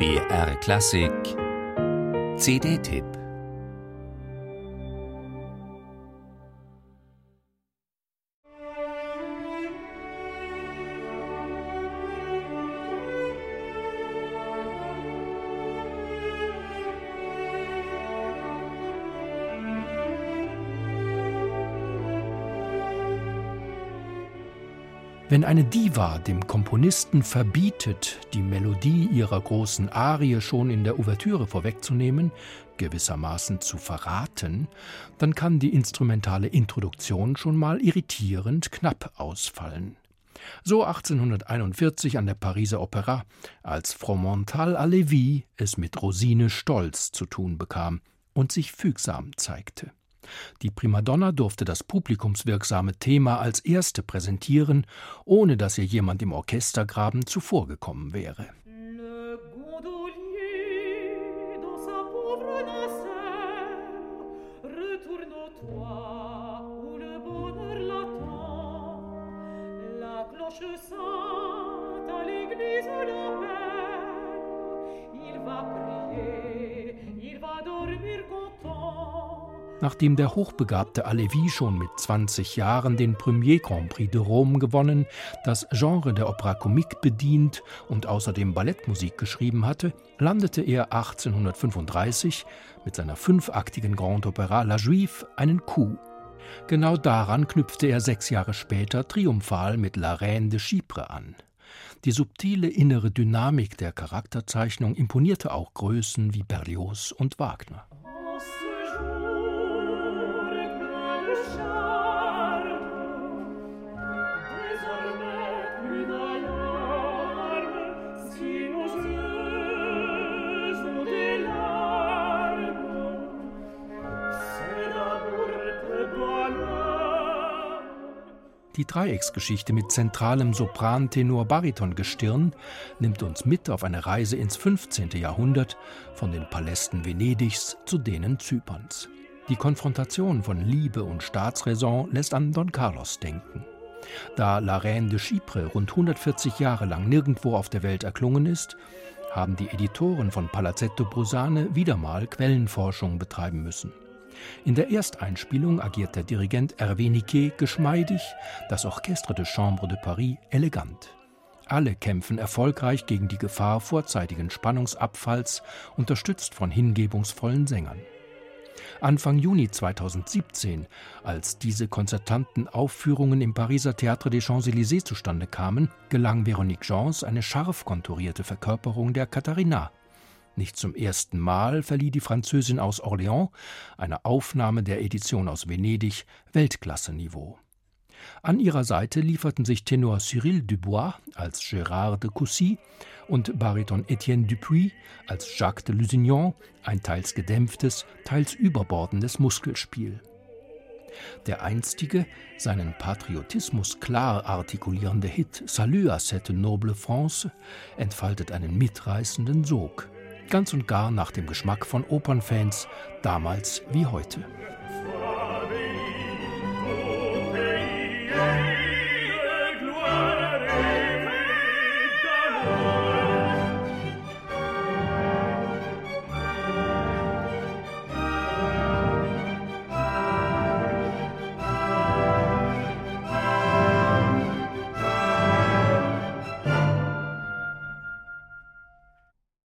BR Klassik. CD-Tipp Wenn eine Diva dem Komponisten verbietet, die Melodie ihrer großen Arie schon in der Ouvertüre vorwegzunehmen, gewissermaßen zu verraten, dann kann die instrumentale Introduktion schon mal irritierend knapp ausfallen. So 1841 an der Pariser Opera, als Fromental à Lévis es mit Rosine Stolz zu tun bekam und sich fügsam zeigte. Die Primadonna durfte das publikumswirksame Thema als erste präsentieren, ohne dass ihr jemand im Orchestergraben zuvorgekommen wäre. Il va Nachdem der hochbegabte Alevi schon mit 20 Jahren den Premier Grand Prix de Rome gewonnen, das Genre der Opera Comique bedient und außerdem Ballettmusik geschrieben hatte, landete er 1835 mit seiner fünfaktigen Grand Opera La Juive einen Coup. Genau daran knüpfte er sechs Jahre später triumphal mit La Reine de Chypre an. Die subtile innere Dynamik der Charakterzeichnung imponierte auch Größen wie Berlioz und Wagner. Die Dreiecksgeschichte mit zentralem Sopran-Tenor-Bariton-Gestirn nimmt uns mit auf eine Reise ins 15. Jahrhundert von den Palästen Venedigs zu denen Zyperns. Die Konfrontation von Liebe und Staatsräson lässt an Don Carlos denken. Da La Reine de Chypre rund 140 Jahre lang nirgendwo auf der Welt erklungen ist, haben die Editoren von Palazzetto Brusane wieder mal Quellenforschung betreiben müssen. In der Ersteinspielung agiert der Dirigent Hervé Niquet geschmeidig, das Orchestre de Chambre de Paris elegant. Alle kämpfen erfolgreich gegen die Gefahr vorzeitigen Spannungsabfalls, unterstützt von hingebungsvollen Sängern. Anfang Juni 2017, als diese konzertanten Aufführungen im Pariser Théâtre des Champs-Élysées zustande kamen, gelang Véronique Jans eine scharf konturierte Verkörperung der Katharina. Nicht zum ersten Mal verlieh die Französin aus Orléans, eine Aufnahme der Edition aus Venedig, Weltklasseniveau. An ihrer Seite lieferten sich Tenor Cyril Dubois als Gérard de Coucy und Bariton Etienne Dupuis als Jacques de Lusignan ein teils gedämpftes, teils überbordendes Muskelspiel. Der einstige, seinen Patriotismus klar artikulierende Hit Salut à cette noble France entfaltet einen mitreißenden Sog ganz und gar nach dem Geschmack von Opernfans, damals wie heute.